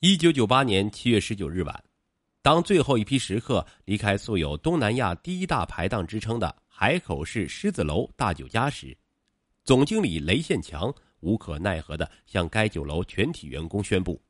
一九九八年七月十九日晚，当最后一批食客离开素有“东南亚第一大排档”之称的海口市狮子楼大酒家时，总经理雷宪强无可奈何的向该酒楼全体员工宣布：“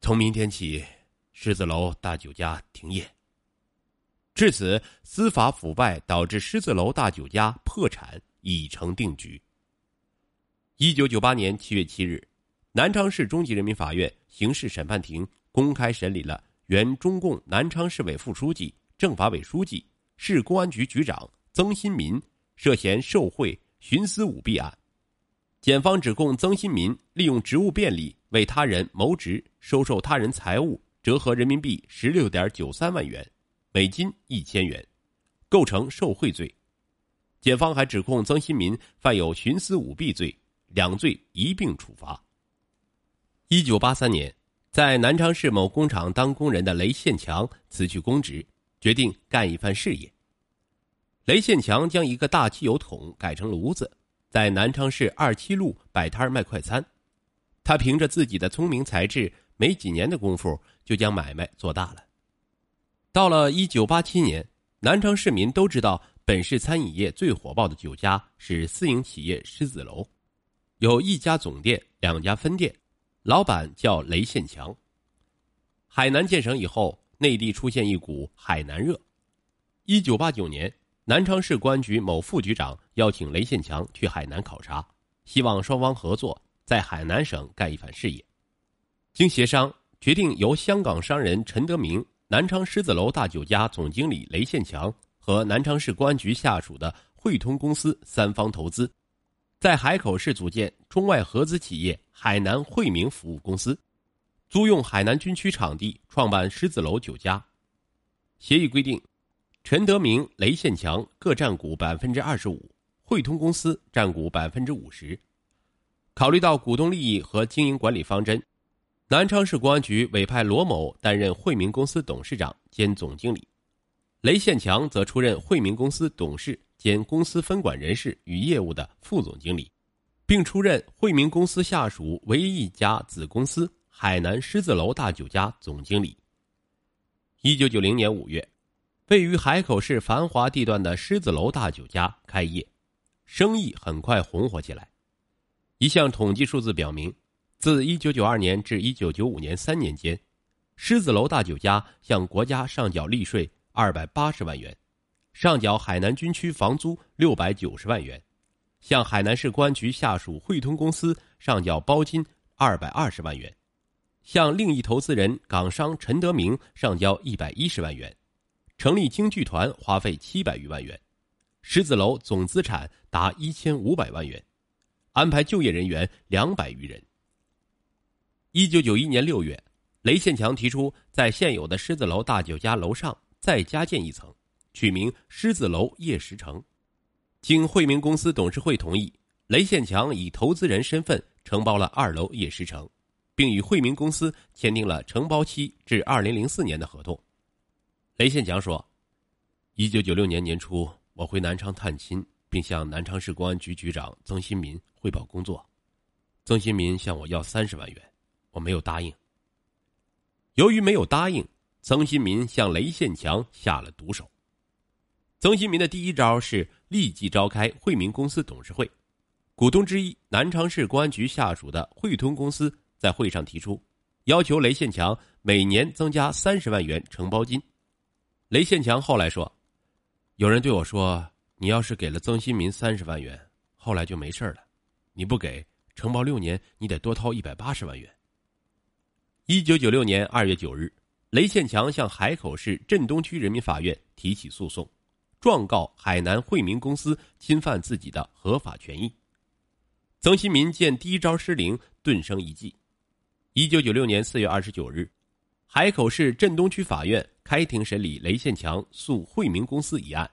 从明天起，狮子楼大酒家停业。”至此，司法腐败导致狮子楼大酒家破产已成定局。一九九八年七月七日。南昌市中级人民法院刑事审判庭公开审理了原中共南昌市委副书记、政法委书记、市公安局局长曾新民涉嫌受贿、徇私舞弊案。检方指控曾新民利用职务便利为他人谋职，收受他人财物折合人民币十六点九三万元，美金一千元，构成受贿罪。检方还指控曾新民犯有徇私舞弊罪，两罪一并处罚。一九八三年，在南昌市某工厂当工人的雷宪强辞去公职，决定干一番事业。雷宪强将一个大汽油桶改成炉子，在南昌市二七路摆摊卖快餐。他凭着自己的聪明才智，没几年的功夫就将买卖做大了。到了一九八七年，南昌市民都知道，本市餐饮业最火爆的酒家是私营企业狮子楼，有一家总店，两家分店。老板叫雷宪强。海南建省以后，内地出现一股海南热。一九八九年，南昌市公安局某副局长邀请雷宪强去海南考察，希望双方合作在海南省干一番事业。经协商，决定由香港商人陈德明、南昌狮子楼大酒家总经理雷宪强和南昌市公安局下属的汇通公司三方投资。在海口市组建中外合资企业海南惠民服务公司，租用海南军区场地创办狮子楼酒家。协议规定，陈德明、雷宪强各占股百分之二十五，汇通公司占股百分之五十。考虑到股东利益和经营管理方针，南昌市公安局委派罗某担任惠民公司董事长兼总经理，雷宪强则出任惠民公司董事。兼公司分管人事与业务的副总经理，并出任惠民公司下属唯一一家子公司海南狮子楼大酒家总经理。一九九零年五月，位于海口市繁华地段的狮子楼大酒家开业，生意很快红火起来。一项统计数字表明，自一九九二年至一九九五年三年间，狮子楼大酒家向国家上缴利税二百八十万元。上缴海南军区房租六百九十万元，向海南市公安局下属汇通公司上缴包金二百二十万元，向另一投资人港商陈德明上交一百一十万元，成立京剧团花费七百余万元，狮子楼总资产达一千五百万元，安排就业人员两百余人。一九九一年六月，雷宪强提出在现有的狮子楼大酒家楼上再加建一层。取名狮子楼夜食城，经惠民公司董事会同意，雷宪强以投资人身份承包了二楼夜食城，并与惠民公司签订了承包期至二零零四年的合同。雷宪强说：“一九九六年年初，我回南昌探亲，并向南昌市公安局局长曾新民汇报工作。曾新民向我要三十万元，我没有答应。由于没有答应，曾新民向雷宪强下了毒手。”曾新民的第一招是立即召开惠民公司董事会，股东之一南昌市公安局下属的汇通公司在会上提出，要求雷宪强每年增加三十万元承包金。雷宪强后来说：“有人对我说，你要是给了曾新民三十万元，后来就没事了；你不给，承包六年，你得多掏一百八十万元。”一九九六年二月九日，雷献强向海口市镇东区人民法院提起诉讼。状告海南惠民公司侵犯自己的合法权益。曾新民见第一招失灵，顿生一计。一九九六年四月二十九日，海口市镇东区法院开庭审理雷宪强诉惠民公司一案。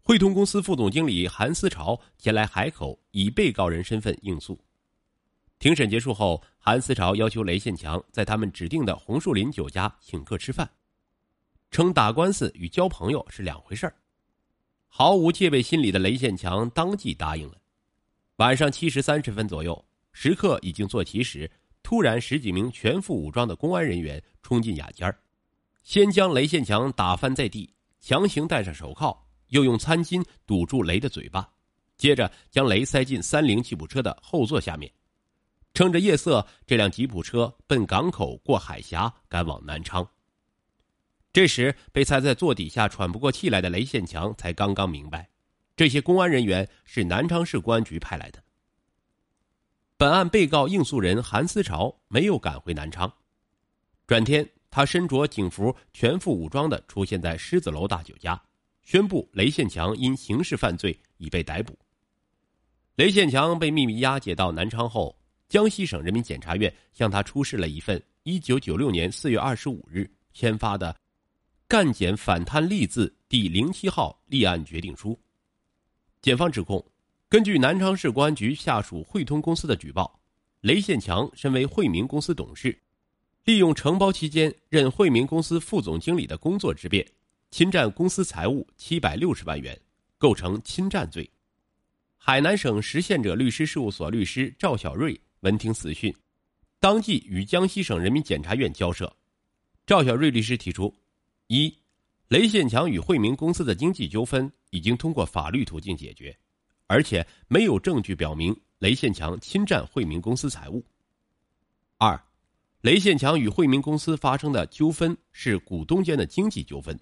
汇通公司副总经理韩思潮前来海口，以被告人身份应诉。庭审结束后，韩思潮要求雷宪强在他们指定的红树林酒家请客吃饭。称打官司与交朋友是两回事毫无戒备心理的雷宪强当即答应了。晚上七时三十分左右，食客已经坐齐时，突然十几名全副武装的公安人员冲进雅间先将雷宪强打翻在地，强行戴上手铐，又用餐巾堵住雷的嘴巴，接着将雷塞进三菱吉普车的后座下面。趁着夜色，这辆吉普车奔港口过海峡，赶往南昌。这时，被塞在座底下喘不过气来的雷宪强才刚刚明白，这些公安人员是南昌市公安局派来的。本案被告应诉人韩思潮没有赶回南昌，转天，他身着警服、全副武装的出现在狮子楼大酒家，宣布雷宪强因刑事犯罪已被逮捕。雷宪强被秘密押解到南昌后，江西省人民检察院向他出示了一份1996年4月25日签发的。干检反贪立字第零七号立案决定书，检方指控：根据南昌市公安局下属汇通公司的举报，雷宪强身为惠民公司董事，利用承包期间任惠民公司副总经理的工作之便，侵占公司财物七百六十万元，构成侵占罪。海南省实现者律师事务所律师赵小瑞闻听此讯，当即与江西省人民检察院交涉。赵小瑞律师提出。一，雷宪强与惠民公司的经济纠纷已经通过法律途径解决，而且没有证据表明雷宪强侵占惠民公司财物。二，雷宪强与惠民公司发生的纠纷是股东间的经济纠纷，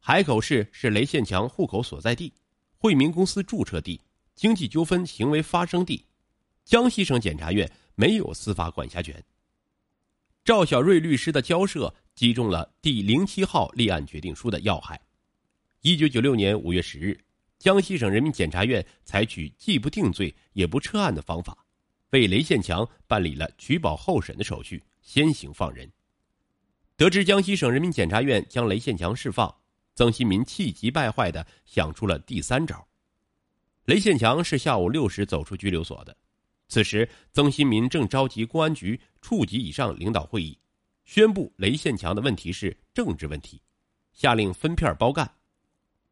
海口市是雷宪强户口所在地，惠民公司注册地，经济纠纷行为发生地，江西省检察院没有司法管辖权。赵小瑞律师的交涉。击中了第零七号立案决定书的要害。一九九六年五月十日，江西省人民检察院采取既不定罪也不撤案的方法，为雷宪强办理了取保候审的手续，先行放人。得知江西省人民检察院将雷宪强释放，曾新民气急败坏的想出了第三招。雷宪强是下午六时走出拘留所的，此时曾新民正召集公安局处级以上领导会议。宣布雷宪强的问题是政治问题，下令分片包干，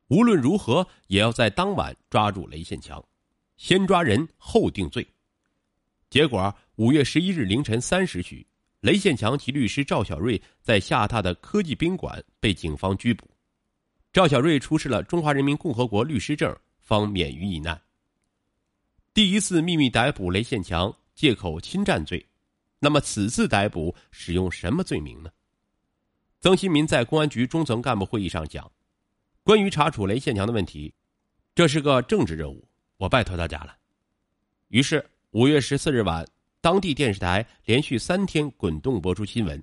无论如何也要在当晚抓住雷宪强，先抓人后定罪。结果五月十一日凌晨三时许，雷宪强及律师赵小瑞在下榻的科技宾馆被警方拘捕，赵小瑞出示了中华人民共和国律师证，方免于一难。第一次秘密逮捕雷宪强，借口侵占罪。那么此次逮捕使用什么罪名呢？曾新民在公安局中层干部会议上讲：“关于查处雷宪强的问题，这是个政治任务，我拜托大家了。”于是五月十四日晚，当地电视台连续三天滚动播出新闻。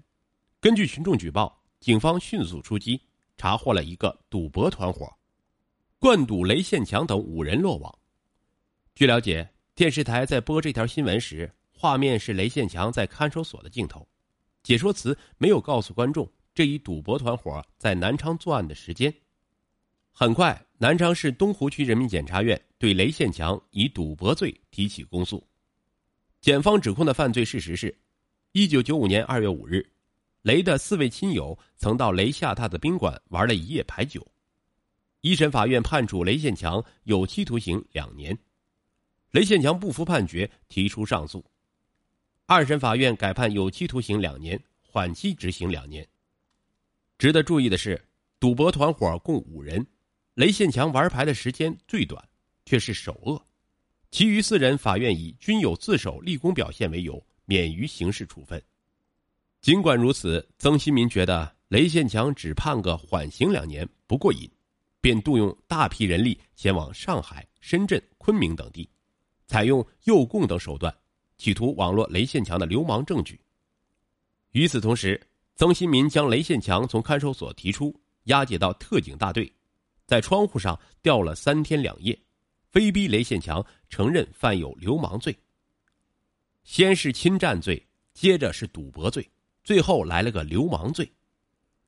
根据群众举报，警方迅速出击，查获了一个赌博团伙，灌赌雷宪强等五人落网。据了解，电视台在播这条新闻时。画面是雷宪强在看守所的镜头，解说词没有告诉观众这一赌博团伙在南昌作案的时间。很快，南昌市东湖区人民检察院对雷宪强以赌博罪提起公诉。检方指控的犯罪事实是：一九九五年二月五日，雷的四位亲友曾到雷下榻的宾馆玩了一夜牌九。一审法院判处雷宪强有期徒刑两年，雷宪强不服判决，提出上诉。二审法院改判有期徒刑两年，缓期执行两年。值得注意的是，赌博团伙共五人，雷宪强玩牌的时间最短，却是首恶。其余四人，法院以均有自首立功表现为由，免于刑事处分。尽管如此，曾新民觉得雷宪强只判个缓刑两年不过瘾，便动用大批人力前往上海、深圳、昆明等地，采用诱供等手段。企图网络雷宪强的流氓证据。与此同时，曾新民将雷宪强从看守所提出，押解到特警大队，在窗户上吊了三天两夜，非逼雷宪强承认犯有流氓罪。先是侵占罪，接着是赌博罪，最后来了个流氓罪。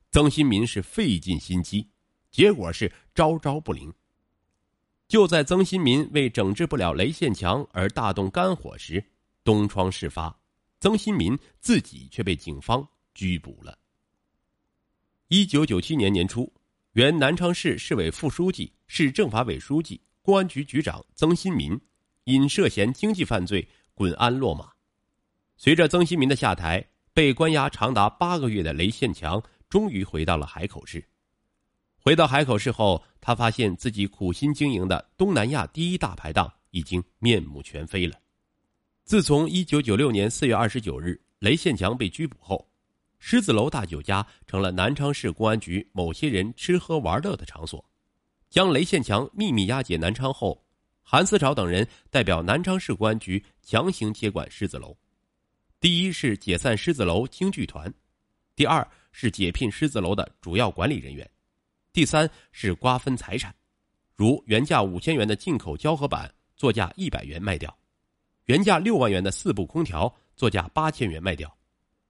曾新民是费尽心机，结果是招招不灵。就在曾新民为整治不了雷宪强而大动肝火时，东窗事发，曾新民自己却被警方拘捕了。一九九七年年初，原南昌市市委副书记、市政法委书记、公安局局长曾新民因涉嫌经济犯罪滚鞍落马。随着曾新民的下台，被关押长达八个月的雷宪强终于回到了海口市。回到海口市后，他发现自己苦心经营的东南亚第一大排档已经面目全非了。自从一九九六年四月二十九日雷宪强被拘捕后，狮子楼大酒家成了南昌市公安局某些人吃喝玩乐的场所。将雷宪强秘密押解南昌后，韩思潮等人代表南昌市公安局强行接管狮子楼。第一是解散狮子楼京剧团，第二是解聘狮子楼的主要管理人员，第三是瓜分财产，如原价五千元的进口胶合板作价一百元卖掉，原价六万元的四部空调作价八千元卖掉，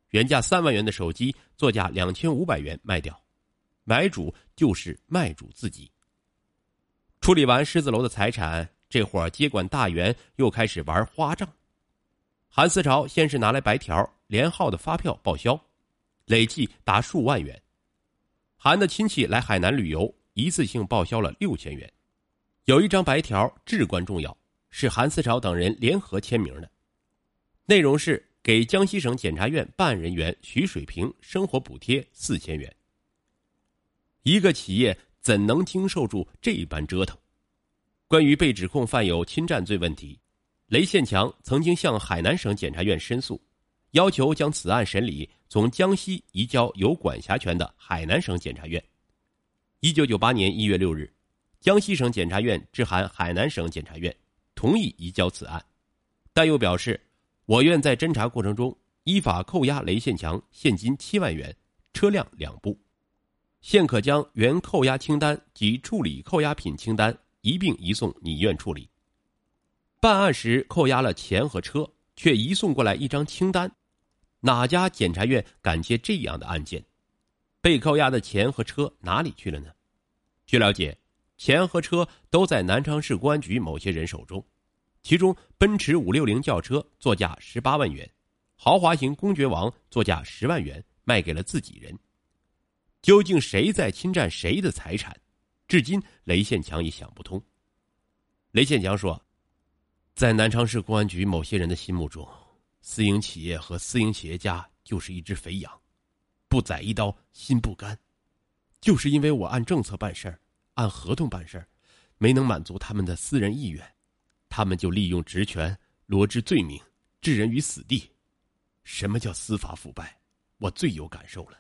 原价三万元的手机作价两千五百元卖掉，买主就是卖主自己。处理完狮子楼的财产，这伙接管大员又开始玩花账。韩思潮先是拿来白条、连号的发票报销，累计达数万元。韩的亲戚来海南旅游，一次性报销了六千元。有一张白条至关重要，是韩思潮等人联合签名的，内容是给江西省检察院办案人员徐水平生活补贴四千元。一个企业。怎能经受住这般折腾？关于被指控犯有侵占罪问题，雷宪强曾经向海南省检察院申诉，要求将此案审理从江西移交有管辖权的海南省检察院。一九九八年一月六日，江西省检察院致函海南省检察院，同意移交此案，但又表示，我院在侦查过程中依法扣押雷宪强现金七万元，车辆两部。现可将原扣押清单及处理扣押品清单一并移送你院处理。办案时扣押了钱和车，却移送过来一张清单，哪家检察院敢接这样的案件？被扣押的钱和车哪里去了呢？据了解，钱和车都在南昌市公安局某些人手中，其中奔驰五六零轿车作价十八万元，豪华型公爵王作价十万元卖给了自己人。究竟谁在侵占谁的财产？至今雷宪强也想不通。雷宪强说：“在南昌市公安局某些人的心目中，私营企业和私营企业家就是一只肥羊，不宰一刀心不甘。就是因为我按政策办事儿，按合同办事儿，没能满足他们的私人意愿，他们就利用职权罗织罪名，置人于死地。什么叫司法腐败？我最有感受了。”